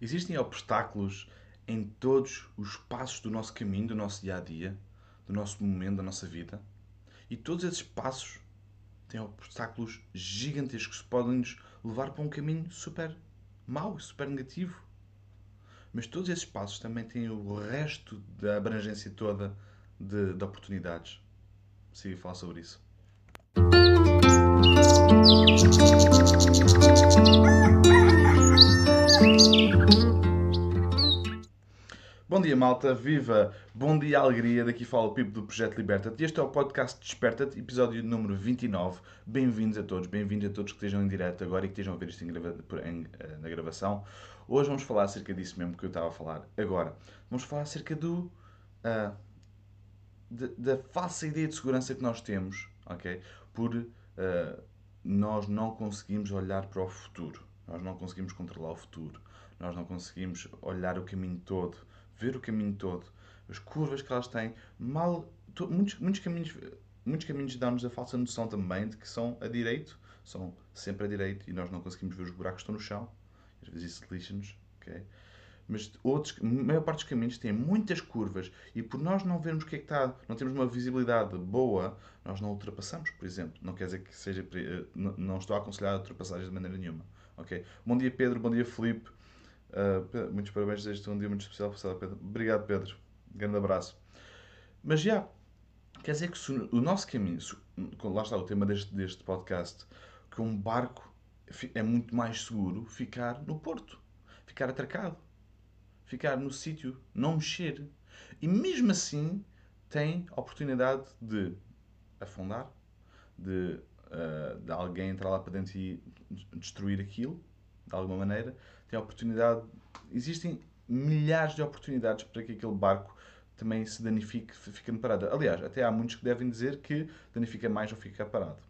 Existem obstáculos em todos os passos do nosso caminho, do nosso dia a dia, do nosso momento, da nossa vida. E todos esses passos têm obstáculos gigantescos que podem nos levar para um caminho super mau super negativo. Mas todos esses passos também têm o resto da abrangência toda de, de oportunidades. Siga falar sobre isso. Dia, malta. Viva! Bom dia, alegria. Daqui fala o Pipo do Projeto Liberta-te. Este é o podcast Desperta-te, episódio número 29. Bem-vindos a todos, bem-vindos a todos que estejam em direto agora e que estejam a ver isto grava em, eh, na gravação. Hoje vamos falar acerca disso mesmo que eu estava a falar agora. Vamos falar acerca do. Uh, de, da falsa ideia de segurança que nós temos, ok? Por uh, nós não conseguimos olhar para o futuro. Nós não conseguimos controlar o futuro. Nós não conseguimos olhar o caminho todo ver o caminho todo, as curvas que elas têm, mal, to, muitos, muitos caminhos, muitos caminhos dão-nos a falsa noção também de que são a direito, são sempre a direito e nós não conseguimos ver os buracos que estão no chão. Às vezes isso lixa-nos, ok? Mas outros, a maior parte dos caminhos têm muitas curvas e por nós não vermos o que é que está, não temos uma visibilidade boa, nós não ultrapassamos, por exemplo. Não quer dizer que seja, eh, não estou a aconselhar ultrapassagens de maneira nenhuma, ok? Bom dia Pedro, bom dia Felipe. Uh, muitos parabéns, desejo um dia muito especial para Pedro. Obrigado, Pedro. grande abraço. Mas já, quer dizer que o nosso caminho, se, lá está o tema deste, deste podcast, que um barco é muito mais seguro ficar no porto, ficar atracado, ficar no sítio, não mexer. E mesmo assim tem a oportunidade de afundar, de, uh, de alguém entrar lá para dentro e destruir aquilo, de alguma maneira, tem a oportunidade. Existem milhares de oportunidades para que aquele barco também se danifique ficando parado. Aliás, até há muitos que devem dizer que danifica mais ou fica parado.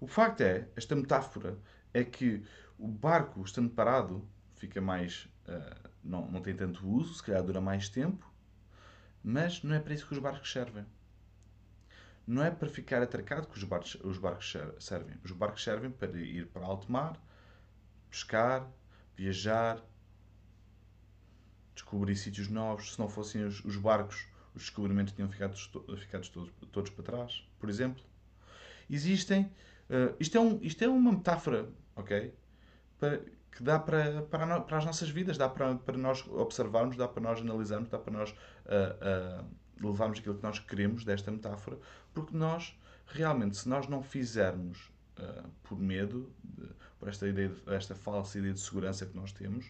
O facto é, esta metáfora, é que o barco estando parado fica mais. Uh, não, não tem tanto uso, se calhar dura mais tempo, mas não é para isso que os barcos servem. Não é para ficar atracado que os barcos, os barcos servem. Os barcos servem para ir para alto mar, pescar, viajar, descobrir sítios novos. Se não fossem os, os barcos, os descobrimentos tinham ficado, ficado todos, todos para trás, por exemplo. Existem. Uh, isto, é um, isto é uma metáfora, ok? Para, que dá para, para, para, as nossas vidas, dá para, para nós observarmos, dá para nós analisarmos, dá para nós uh, uh, levarmos aquilo que nós queremos desta metáfora, porque nós, realmente, se nós não fizermos uh, por medo, de, por esta, ideia de, esta falsa ideia de segurança que nós temos,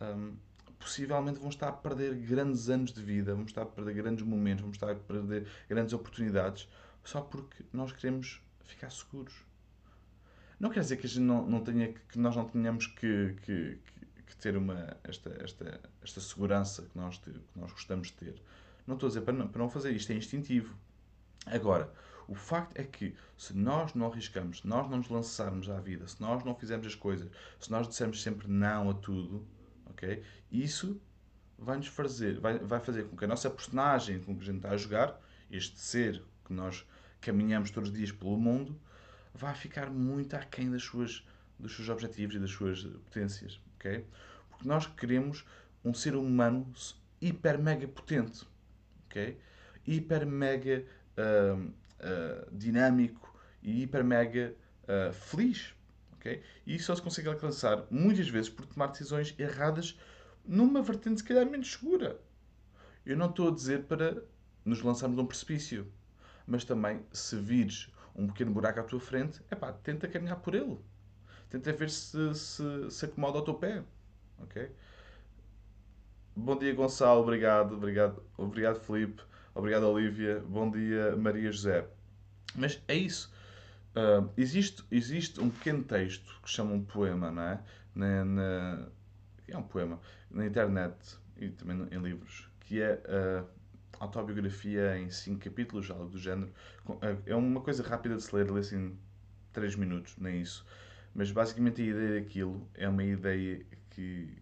um, possivelmente vão estar a perder grandes anos de vida, vamos estar a perder grandes momentos, vamos estar a perder grandes oportunidades, só porque nós queremos ficar seguros. Não quer dizer que, não, não tenha, que nós não tenhamos que, que, que ter uma, esta, esta, esta segurança que nós, que nós gostamos de ter. Não estou a dizer para não, para não fazer isto, é instintivo. Agora, o facto é que se nós não arriscamos, se nós não nos lançarmos à vida, se nós não fizermos as coisas, se nós dissermos sempre não a tudo, ok? Isso vai nos fazer, vai, vai fazer com que a nossa personagem com que a gente está a jogar, este ser que nós caminhamos todos os dias pelo mundo, vai ficar muito aquém das suas, dos seus objetivos e das suas potências, ok? Porque nós queremos um ser humano hiper mega potente, ok? Hiper mega uh, uh, dinâmico e hiper mega uh, feliz. Okay? E isso só se consegue alcançar muitas vezes por tomar decisões erradas numa vertente se calhar menos segura. Eu não estou a dizer para nos lançarmos num precipício, mas também se vires um pequeno buraco à tua frente, é pá, tenta caminhar por ele. Tenta ver se se, se acomoda ao teu pé. Ok? Bom dia, Gonçalo. Obrigado. Obrigado, obrigado Felipe. Obrigado, Olivia. Bom dia, Maria José. Mas é isso. Uh, existe, existe um pequeno texto que chama um poema, não é? Na, na, é um poema na internet e também em livros, que é a autobiografia em cinco capítulos, algo do género. É uma coisa rápida de se ler, lê assim 3 minutos, nem isso. Mas basicamente a ideia daquilo é uma ideia que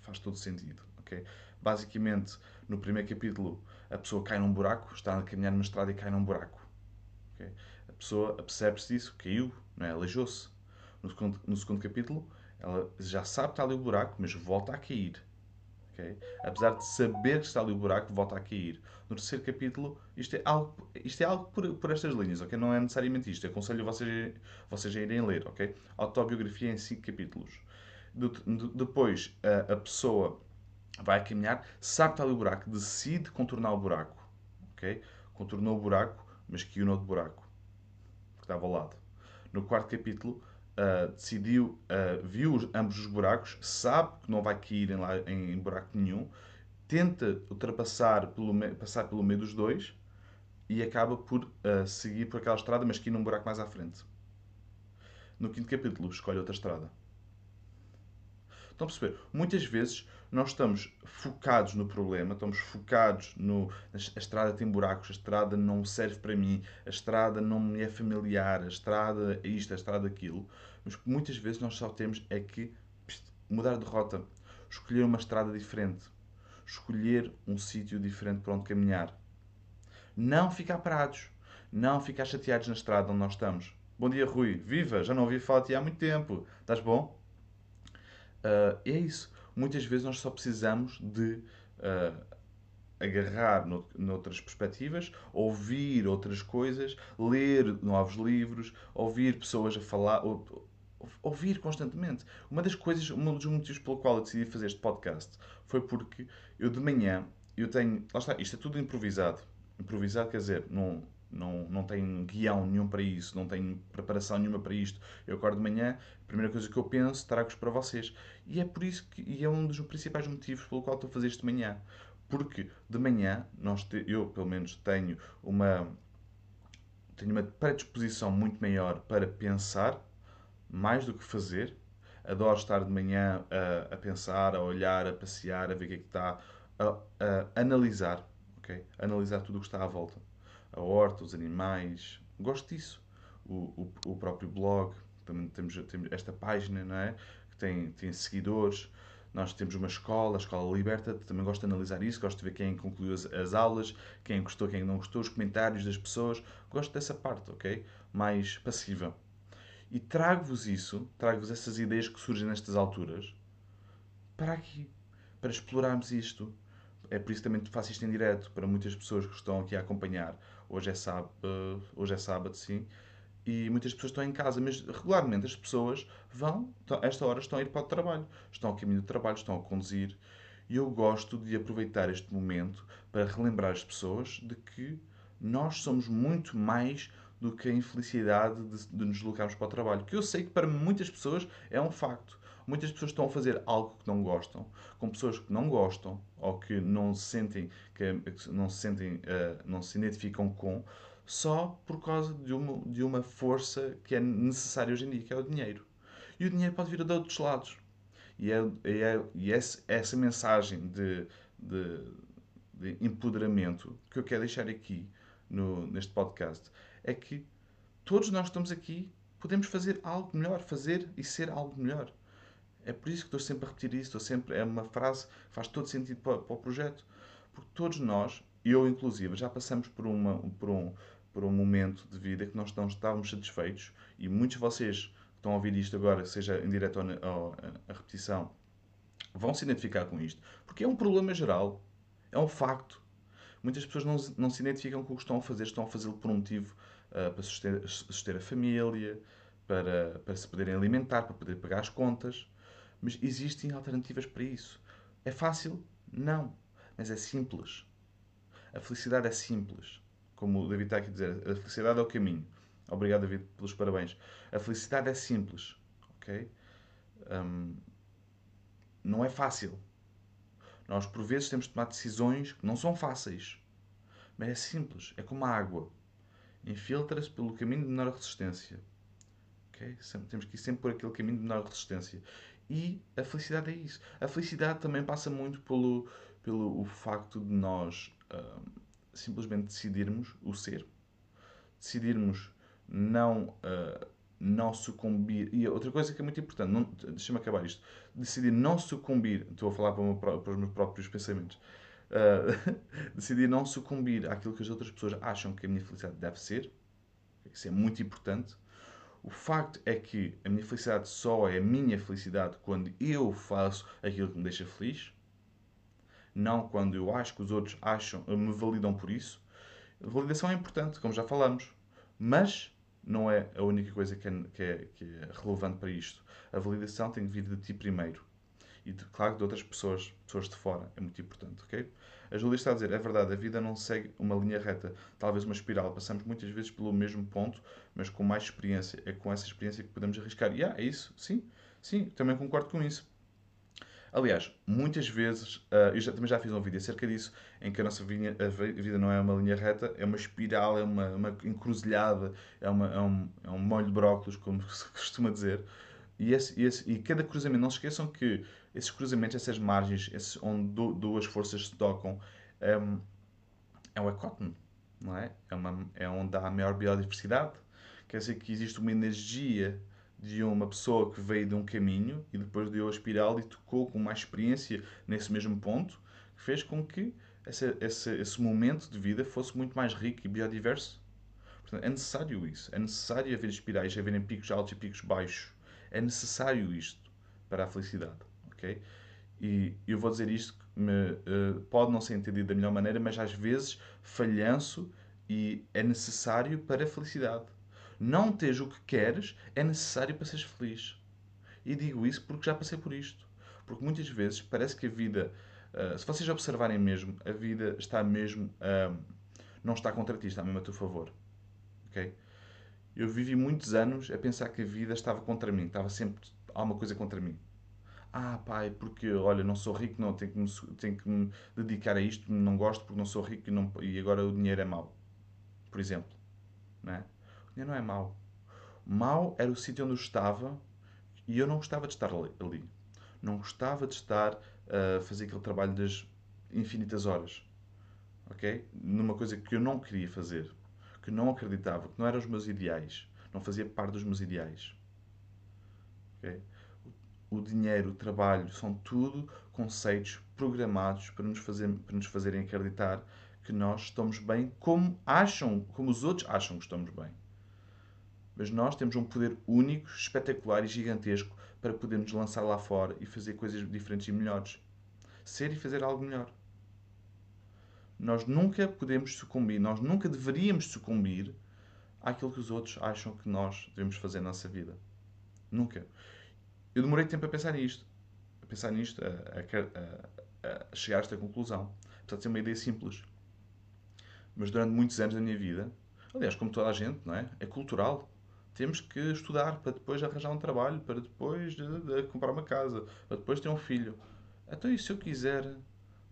faz todo sentido. Okay? Basicamente, no primeiro capítulo, a pessoa cai num buraco, está a caminhar numa estrada e cai num buraco. Okay? A pessoa apercebe-se disso, caiu, não é? aleijou-se. No segundo, no segundo capítulo, Ela já sabe que está ali o buraco, mas volta a cair. Okay? Apesar de saber que está ali o buraco, volta a cair. No terceiro capítulo, isto é algo, isto é algo por, por estas linhas, ok? Não é necessariamente isto. Aconselho vocês, vocês a irem ler, ok? Autobiografia em cinco capítulos. De, de, depois, a, a, pessoa vai caminhar, sabe que está ali o buraco, decide contornar o buraco, ok? Contornou o buraco, mas caiu no outro buraco, que estava ao lado. No quarto capítulo, uh, decidiu, uh, viu ambos os buracos, sabe que não vai cair em, lá, em, em buraco nenhum, tenta ultrapassar pelo, passar pelo meio dos dois e acaba por uh, seguir por aquela estrada, mas que num buraco mais à frente. No quinto capítulo, escolhe outra estrada. Estão a perceber? Muitas vezes nós estamos focados no problema, estamos focados no. A estrada tem buracos, a estrada não serve para mim, a estrada não me é familiar, a estrada é isto, a estrada aquilo. Mas muitas vezes nós só temos é que mudar de rota, escolher uma estrada diferente, escolher um sítio diferente para onde caminhar. Não ficar parados, não ficar chateados na estrada onde nós estamos. Bom dia, Rui. Viva! Já não ouvi falar de ti há muito tempo. Estás bom? Uh, é isso. Muitas vezes nós só precisamos de uh, agarrar no, noutras perspectivas, ouvir outras coisas, ler novos livros, ouvir pessoas a falar, ou, ouvir constantemente. Uma das coisas, um dos motivos pelo qual eu decidi fazer este podcast foi porque eu de manhã, eu tenho, lá está, isto é tudo improvisado. Improvisado quer dizer, não, não, não tenho guião nenhum para isso, não tenho preparação nenhuma para isto. Eu acordo de manhã, a primeira coisa que eu penso, trago-os para vocês. E é por isso que, e é um dos principais motivos pelo qual estou a fazer isto de manhã. Porque de manhã, nós te, eu pelo menos tenho uma, tenho uma predisposição muito maior para pensar, mais do que fazer. Adoro estar de manhã a, a pensar, a olhar, a passear, a ver o que é que está, a, a analisar, ok? Analisar tudo o que está à volta a horta, os animais. Gosto disso. O, o, o próprio blog, também temos, temos esta página, não é? Que tem, tem seguidores. Nós temos uma escola, a Escola Liberta, também gosto de analisar isso, gosto de ver quem concluiu as, as, aulas, quem gostou, quem não gostou, os comentários das pessoas. Gosto dessa parte, ok? Mais passiva. E trago-vos isso, trago-vos essas ideias que surgem nestas alturas para aqui, para explorarmos isto. É por isso também faço isto em direto, para muitas pessoas que estão aqui a acompanhar Hoje é sábado, uh, hoje é sábado sim. E muitas pessoas estão em casa, mas regularmente as pessoas vão, a esta hora estão a ir para o trabalho, estão ao caminho do trabalho, estão a conduzir. E eu gosto de aproveitar este momento para relembrar as pessoas de que nós somos muito mais do que a infelicidade de, de, nos deslocarmos para o trabalho. Que eu sei que para muitas pessoas é um facto. Muitas pessoas estão a fazer algo que não gostam, com pessoas que não gostam ou que não se sentem, que não se, sentem, uh, não se identificam com, só por causa de uma, de uma força que é necessária hoje em dia, que é o dinheiro. E o dinheiro pode vir de outros lados. E, é, é, e essa, essa mensagem de, de, de empoderamento que eu quero deixar aqui no, neste podcast é que todos nós estamos aqui podemos fazer algo melhor, fazer e ser algo melhor. É por isso que estou sempre a repetir isso, estou sempre, é uma frase que faz todo sentido para, para o projeto. Porque todos nós, eu inclusive, já passamos por, uma, por, um, por um momento de vida que nós não estávamos satisfeitos e muitos de vocês que estão a ouvir isto agora, seja em direto ou, ou a repetição, vão se identificar com isto. Porque é um problema geral, é um facto. Muitas pessoas não, não se identificam com o que estão a fazer, estão a fazê-lo por um motivo uh, para suster, suster a família, para, para se poderem alimentar, para poder pagar as contas. Mas existem alternativas para isso. É fácil? Não. Mas é simples. A felicidade é simples. Como o David está aqui a dizer, a felicidade é o caminho. Obrigado, David, pelos parabéns. A felicidade é simples. Ok? Um, não é fácil. Nós, por vezes, temos de tomar decisões que não são fáceis. Mas é simples. É como a água. Infiltra-se pelo caminho de menor resistência. Okay? Temos que ir sempre por aquele caminho de menor resistência. E a felicidade é isso. A felicidade também passa muito pelo, pelo o facto de nós uh, simplesmente decidirmos o ser, decidirmos não, uh, não sucumbir. E outra coisa que é muito importante, deixa-me acabar isto, decidir não sucumbir, estou a falar para, para os meus próprios pensamentos, uh, decidir não sucumbir àquilo que as outras pessoas acham que a minha felicidade deve ser, isso é muito importante. O facto é que a minha felicidade só é a minha felicidade quando eu faço aquilo que me deixa feliz, não quando eu acho que os outros acham, me validam por isso. A validação é importante, como já falamos, mas não é a única coisa que é, que é, que é relevante para isto. A validação tem que vir de ti primeiro e, de, claro, de outras pessoas, pessoas de fora. É muito importante, ok? A Júlia está a dizer, é verdade, a vida não segue uma linha reta, talvez uma espiral. Passamos muitas vezes pelo mesmo ponto, mas com mais experiência. É com essa experiência que podemos arriscar. E yeah, é isso, sim, sim, também concordo com isso. Aliás, muitas vezes, uh, eu já, também já fiz um vídeo acerca disso, em que a nossa vinha, a vida não é uma linha reta, é uma espiral, é uma, uma encruzilhada, é, uma, é, um, é um molho de brócolis, como se costuma dizer. E, esse, esse, e cada cruzamento, não se esqueçam que esses cruzamentos, essas margens, esses, onde duas forças se tocam, é, é um ecótono, não é? É, uma, é onde há a maior biodiversidade. Quer dizer que existe uma energia de uma pessoa que veio de um caminho e depois deu a espiral e tocou com mais experiência nesse mesmo ponto, que fez com que esse, esse, esse momento de vida fosse muito mais rico e biodiverso. Portanto, é necessário isso. É necessário haver espirais, haverem picos altos e picos baixos. É necessário isto para a felicidade. Ok? E eu vou dizer isto me, uh, pode não ser entendido da melhor maneira, mas às vezes falhanço e é necessário para a felicidade. Não teres o que queres é necessário para seres feliz. E digo isso porque já passei por isto. Porque muitas vezes parece que a vida, uh, se vocês observarem mesmo, a vida está mesmo. Uh, não está contra ti, está mesmo a teu favor. Ok? Eu vivi muitos anos a pensar que a vida estava contra mim, estava sempre alguma coisa contra mim. Ah, pai, porque olha, não sou rico, não tenho que me, tenho que me dedicar a isto, não gosto porque não sou rico e, não, e agora o dinheiro é mau. Por exemplo. Não é? O dinheiro não é mau. Mau era o sítio onde eu estava e eu não gostava de estar ali. Não gostava de estar a fazer aquele trabalho das infinitas horas. Ok? Numa coisa que eu não queria fazer que não acreditava, que não eram os meus ideais, não fazia parte dos meus ideais. Okay? O dinheiro, o trabalho, são tudo conceitos programados para nos, fazer, para nos fazerem acreditar que nós estamos bem como acham, como os outros acham que estamos bem. Mas nós temos um poder único, espetacular e gigantesco para podermos lançar lá fora e fazer coisas diferentes e melhores. Ser e fazer algo melhor nós nunca podemos sucumbir, nós nunca deveríamos sucumbir àquilo que os outros acham que nós devemos fazer na nossa vida. Nunca. Eu demorei tempo a pensar nisto, a pensar nisto, a, a, a chegar a esta conclusão. Apesar de ser uma ideia simples. Mas durante muitos anos da minha vida, aliás, como toda a gente, não é? É cultural. Temos que estudar para depois arranjar um trabalho, para depois de, de comprar uma casa, para depois ter um filho. Então, e se eu quiser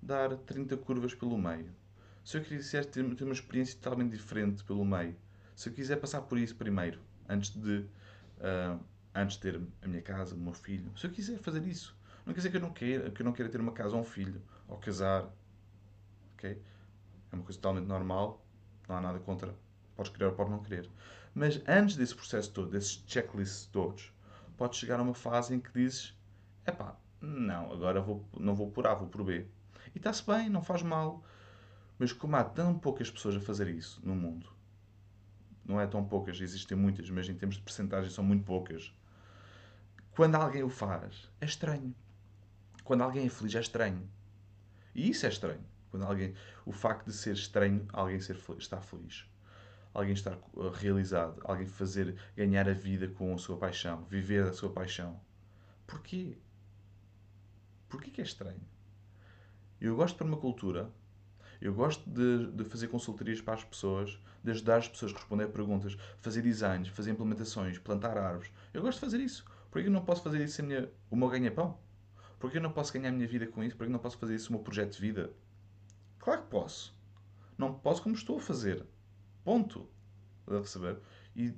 dar 30 curvas pelo meio. Se eu quiser ter, ter uma experiência totalmente diferente pelo meio, se eu quiser passar por isso primeiro, antes de, uh, antes de ter a minha casa, o meu filho, se eu quiser fazer isso, não quer dizer que eu não queira, que eu não queira ter uma casa ou um filho, ou casar, ok? É uma coisa totalmente normal, não há nada contra, podes querer ou podes não querer. Mas antes desse processo todo, desses checklists todos, podes chegar a uma fase em que dizes, epá, não, agora vou, não vou por A, vou por B. E está-se bem, não faz mal. Mas como há tão poucas pessoas a fazer isso no mundo, não é tão poucas, existem muitas, mas em termos de percentagem são muito poucas. Quando alguém o faz, é estranho. Quando alguém é feliz, é estranho. E isso é estranho. Quando alguém, o facto de ser estranho, alguém ser estar feliz, alguém estar uh, realizado, alguém fazer ganhar a vida com a sua paixão, viver a sua paixão. Porquê? Porquê que é estranho? Eu gosto de permacultura, eu gosto de, de, fazer consultorias para as pessoas, de ajudar as pessoas a responder a perguntas, fazer designs, fazer implementações, plantar árvores. Eu gosto de fazer isso. Por que eu não posso fazer isso sem minha, o meu ganha-pão? Por que eu não posso ganhar a minha vida com isso? Por que eu não posso fazer isso o meu projeto de vida? Claro que posso. Não posso como estou a fazer. Ponto. A receber. E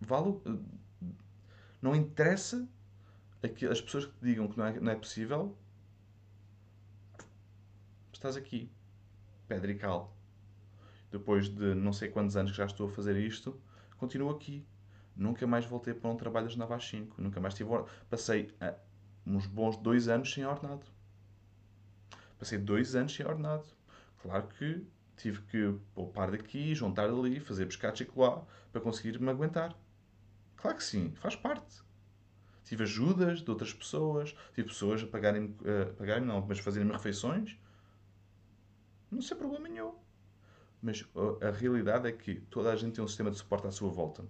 vale. Não interessa as pessoas que te digam que não é, não é possível estás aqui, pedra e cal. Depois de não sei quantos anos que já estou a fazer isto, continuo aqui. Nunca mais voltei para um trabalho das 9 às 5. Nunca mais tive Passei uh, uns bons dois anos sem ordenado. Passei dois anos sem ordenado. Claro que tive que poupar daqui, juntar ali, fazer pescar lá para conseguir me aguentar. Claro que sim, faz parte. Tive ajudas de outras pessoas, tive pessoas a pagarem, uh, pagarem não, mas fazerem-me refeições. Não sei problema nenhum. Mas a realidade é que toda a gente tem um sistema de suporte à sua volta.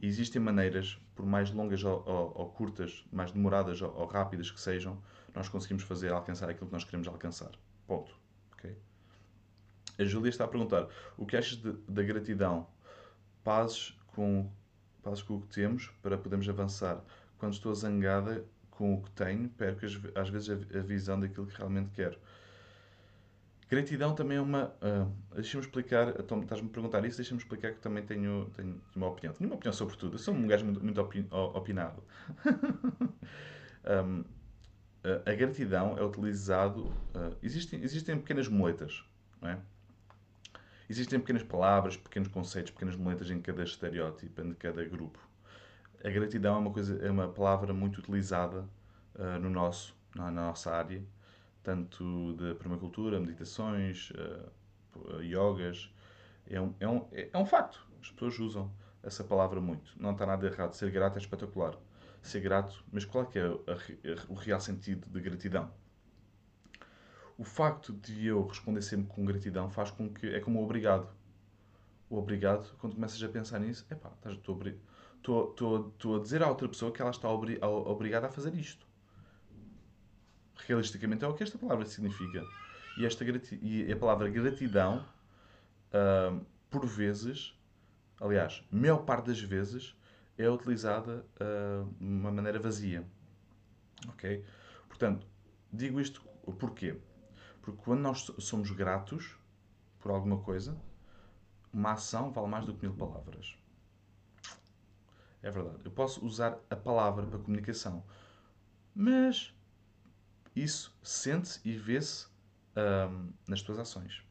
Existem maneiras, por mais longas ou, ou, ou curtas, mais demoradas ou, ou, rápidas que sejam, nós conseguimos fazer alcançar aquilo que nós queremos alcançar. Ponto. Okay? A Júlia está a perguntar: o que achas da gratidão? Pazes com, pazes com o que temos para podermos avançar. Quando estou zangada com o que tenho, perco às vezes a, a visão daquilo que realmente quero. Gratidão também é uma. Uh, deixa-me explicar. Então, estás-me a perguntar isso, deixa-me explicar que também tenho, tenho uma opinião. Tenho uma opinião sobre tudo. Eu sou um gajo muito, muito opinado. um, a gratidão é utilizado. Uh, existem, existem pequenas moletas, não é? Existem pequenas palavras, pequenos conceitos, pequenas moletas em cada estereótipo, em cada grupo. A gratidão é uma, coisa, é uma palavra muito utilizada uh, no nosso, na, na nossa área tanto de permacultura, meditações, uh, yogas. É um, é, um, é um facto. As pessoas usam essa palavra muito. Não está nada errado. Ser grato é espetacular. Ser grato, mas qual é que é o real sentido de gratidão? O facto de eu responder sempre com gratidão faz com que. É como obrigado. O obrigado, quando começas a pensar nisso, é pá, estou a dizer à outra pessoa que ela está obri, obrigada a fazer isto realisticamente é o que esta palavra significa. E, esta e a palavra gratidão, uh, por vezes, aliás, maior parte das vezes, é utilizada uh, de uma maneira vazia. Ok? Portanto, digo isto porquê? Porque quando nós somos gratos por alguma coisa, uma ação vale mais do que mil palavras. É verdade. Eu posso usar a palavra para comunicação, mas isso sente-se e vê-se um, nas tuas ações.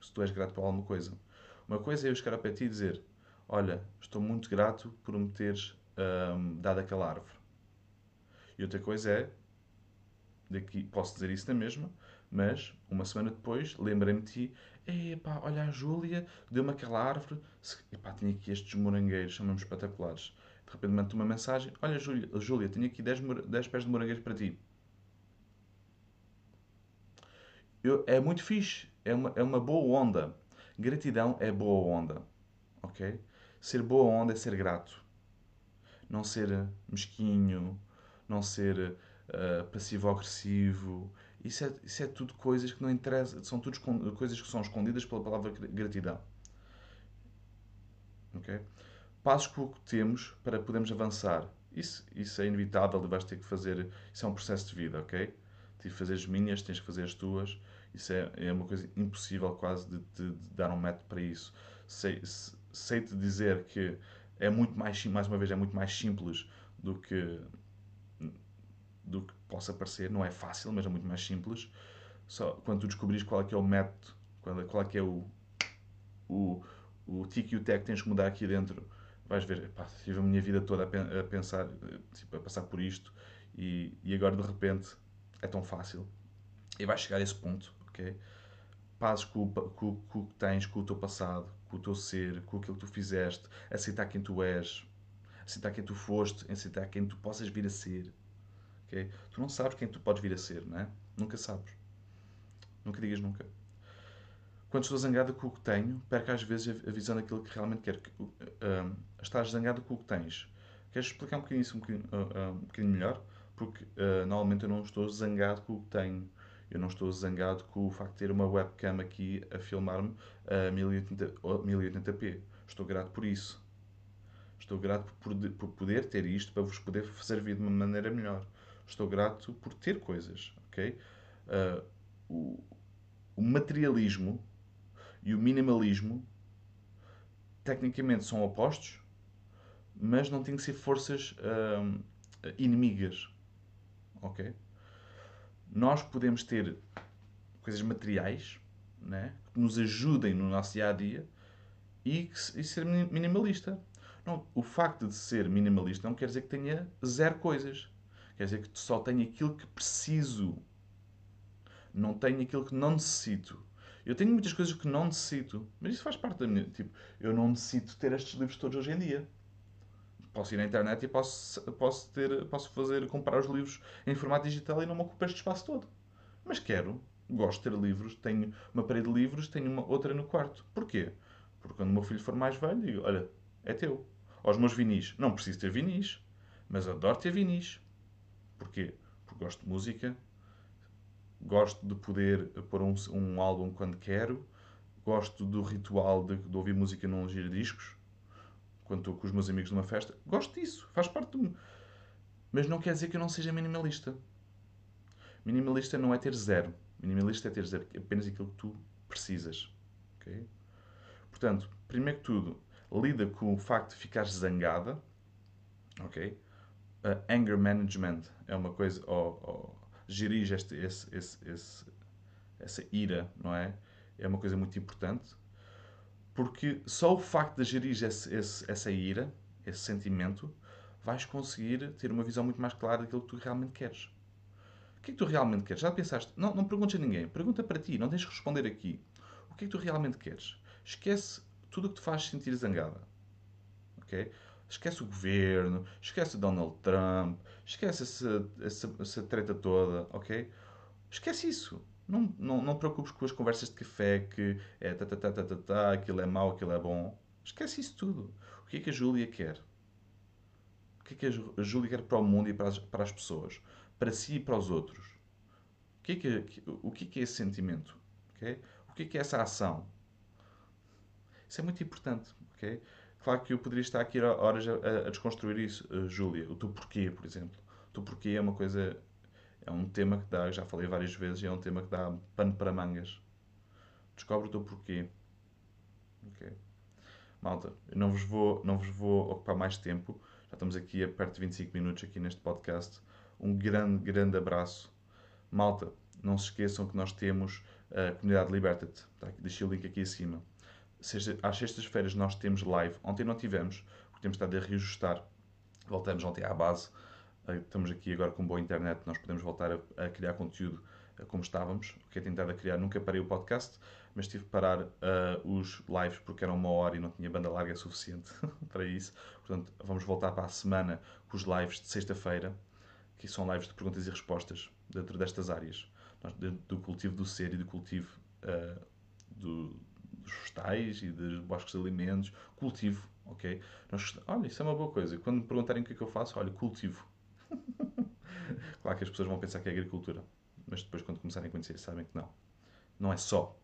Se tu és grato por alguma coisa. Uma coisa é eu chegar a ti e dizer: Olha, estou muito grato por me teres um, dado aquela árvore. E outra coisa é, daqui, posso dizer isso na mesma, mas uma semana depois lembrei-me de ti: Epá, olha, a Júlia deu-me aquela árvore. Epá, tinha aqui estes morangueiros, mesmo espetaculares. De repente mando-te uma mensagem: Olha, Júlia, Júlia tenho aqui 10, 10 pés de morangueiros para ti. Eu, é muito fixe. É uma, é uma boa onda. Gratidão é boa onda. Ok? Ser boa onda é ser grato. Não ser mesquinho, não ser uh, passivo-agressivo. Isso é, isso é tudo coisas que não interessam. São tudo coisas que são escondidas pela palavra gratidão. Ok? Passos que temos para podermos avançar. Isso, isso é inevitável vais ter que fazer. Isso é um processo de vida, ok? Que fazer as minhas, tens que fazer as tuas. Isso é, é uma coisa impossível quase de, de, de dar um método para isso. Sei, sei-te dizer que é muito mais, mais uma vez, é muito mais simples do que do que possa parecer. Não é fácil, mas é muito mais simples. Só quando tu descobris qual é que é o método, qual é, qual é que é o, o, o tic e o tec que tens que mudar aqui dentro, vais ver, pá, tive a minha vida toda a, pensar, tipo, a passar por isto e, e agora de repente é tão fácil. E vais chegar a esse ponto ok? Pazes com, com, com o que tens, com o teu passado, com o teu ser, com aquilo que tu fizeste, aceitar quem tu és, aceitar quem tu foste, aceitar quem tu possas vir a ser. ok? Tu não sabes quem tu podes vir a ser, não é? Nunca sabes. Nunca digas nunca. Quando estou zangada com o que tenho, perco às vezes a visão daquilo que realmente quero. Uh, estás zangada com o que tens. Queres explicar um bocadinho isso um bocadinho, uh, um bocadinho melhor? Porque normalmente eu não estou zangado com o que tenho. Eu não estou zangado com o facto de ter uma webcam aqui a filmar-me a 1080, 1080p. Estou grato por isso. Estou grato por, por poder ter isto para vos poder servir de uma maneira melhor. Estou grato por ter coisas, ok? Uh, o, o materialismo e o minimalismo tecnicamente são opostos, mas não têm que ser forças uh, inimigas, ok? nós podemos ter coisas materiais né, que nos ajudem no nosso dia a dia e, e ser minimalista. Não, o facto de ser minimalista não quer dizer que tenha zero coisas. Quer dizer que só tenho aquilo que preciso. Não tenho aquilo que não necessito. Eu tenho muitas coisas que não necessito, mas isso faz parte da minha. Tipo, eu não necessito ter estes livros todos hoje em dia. Posso ir na internet e posso, posso, ter, posso fazer, comprar os livros em formato digital e não me ocupa este espaço todo. Mas quero, gosto de ter livros, tenho uma parede de livros, tenho uma outra no quarto. Porquê? Porque quando o meu filho for mais velho, digo, olha, é teu. Aos meus vinis, não preciso ter vinis, mas adoro ter vinis. Porquê? Porque gosto de música, gosto de poder pôr um, um álbum quando quero, gosto do ritual de, de ouvir música num giradiscos, quando estou com os meus amigos numa festa. Gosto disso, faz parte do. Mas não quer dizer que eu não seja minimalista. Minimalista não é ter zero. Minimalista é ter zero, apenas aquilo que tu precisas. Okay? Portanto, primeiro que tudo, lida com o facto de ficares zangada. Ok? Uh, anger management é uma coisa. Ou, ou gerir este, esse, esse, esse, essa ira, não é? É uma coisa muito importante. Porque só o facto de gerir esse, esse, essa ira, esse sentimento, vais conseguir ter uma visão muito mais clara daquilo que tu realmente queres. O que é que tu realmente queres? Já pensaste? Não, não perguntes a ninguém. Pergunta para ti. Não tens de responder aqui. O que é que tu realmente queres? Esquece tudo o que te faz sentir zangada. Ok? Esquece o governo, esquece Donald Trump, esquece essa, essa, essa treta toda, ok? Esquece isso. Não, não, não preocupes com as conversas de café que é ta, ta, ta, ta, ta, ta, aquilo é mau, aquilo é bom. Esquece isso tudo. O que é que a Júlia quer? O que é que a Júlia quer para o mundo e para as, para as pessoas? Para si e para os outros? O que é que, o que é, que é esse sentimento? Okay? O que é que é essa ação? Isso é muito importante. Okay? Claro que eu poderia estar aqui horas a, a desconstruir isso, uh, Júlia. O teu porquê, por exemplo. O teu porquê é uma coisa. É um tema que dá, já falei várias vezes, é um tema que dá pano para mangas. Descobre o teu porquê. Ok. Malta, eu não vos vou, não vos vou ocupar mais tempo. Já estamos aqui a perto de 25 minutos aqui neste podcast. Um grande, grande abraço. Malta, não se esqueçam que nós temos a comunidade Liberta-te. Tá? Deixei o link aqui acima seja, às sextas-feiras nós temos live. Ontem não tivemos, porque temos estado a reajustar. Voltamos ontem à base. Eh, estamos aqui agora com boa internet, nós podemos voltar a, a criar conteúdo eh, como estávamos. O que é tentado a criar, nunca parei o podcast, mas tive que parar uh, os lives porque eram uma hora e não tinha banda larga suficiente para isso. Portanto, vamos voltar para a semana com os lives de sexta-feira, que são lives de perguntas e respostas dentro destas áreas. Nós, do cultivo do ser e do cultivo uh, do, dos vegetais e dos bosques de alimentos, cultivo, ok? Nós, olha, isso é uma boa coisa. Quando me perguntarem o que é que eu faço, olha, cultivo. claro que as pessoas vão pensar que é agricultura, mas depois, quando começarem a conhecer, sabem que não. Não é só.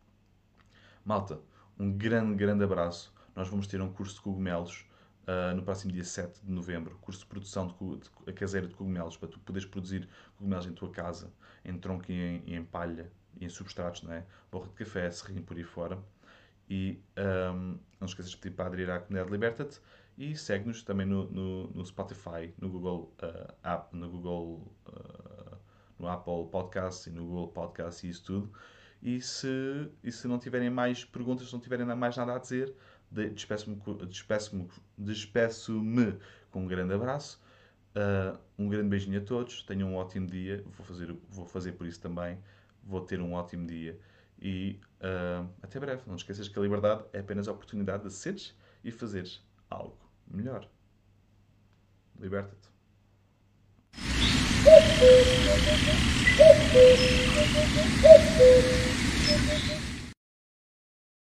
Malta, um grande, grande abraço. Nós vamos ter um curso de cogumelos uh, no próximo dia 7 de novembro. Curso de produção de, de, caseira de cogumelos, para tu poderes produzir cogumelos em tua casa, em tronco e em, e em palha e em substratos, não é? Borra de café, serrinho por aí fora. E um, não esqueças de pedir para aderir à comunidade Liberta-te e segue-nos também no, no, no, Spotify, no Google uh, App, no Google, uh, no Apple Podcasts e no Google Podcasts e isso tudo. E se, e se não tiverem mais perguntas, se não tiverem mais nada a dizer, despeço-me despeço despeço com um grande abraço. Uh, um grande beijinho a todos. Tenham um ótimo dia. Vou fazer, vou fazer por isso também. Vou ter um ótimo dia. E uh, até breve. Não esqueças que a liberdade é apenas a oportunidade de seres e fazeres algo melhor. Liberta-te.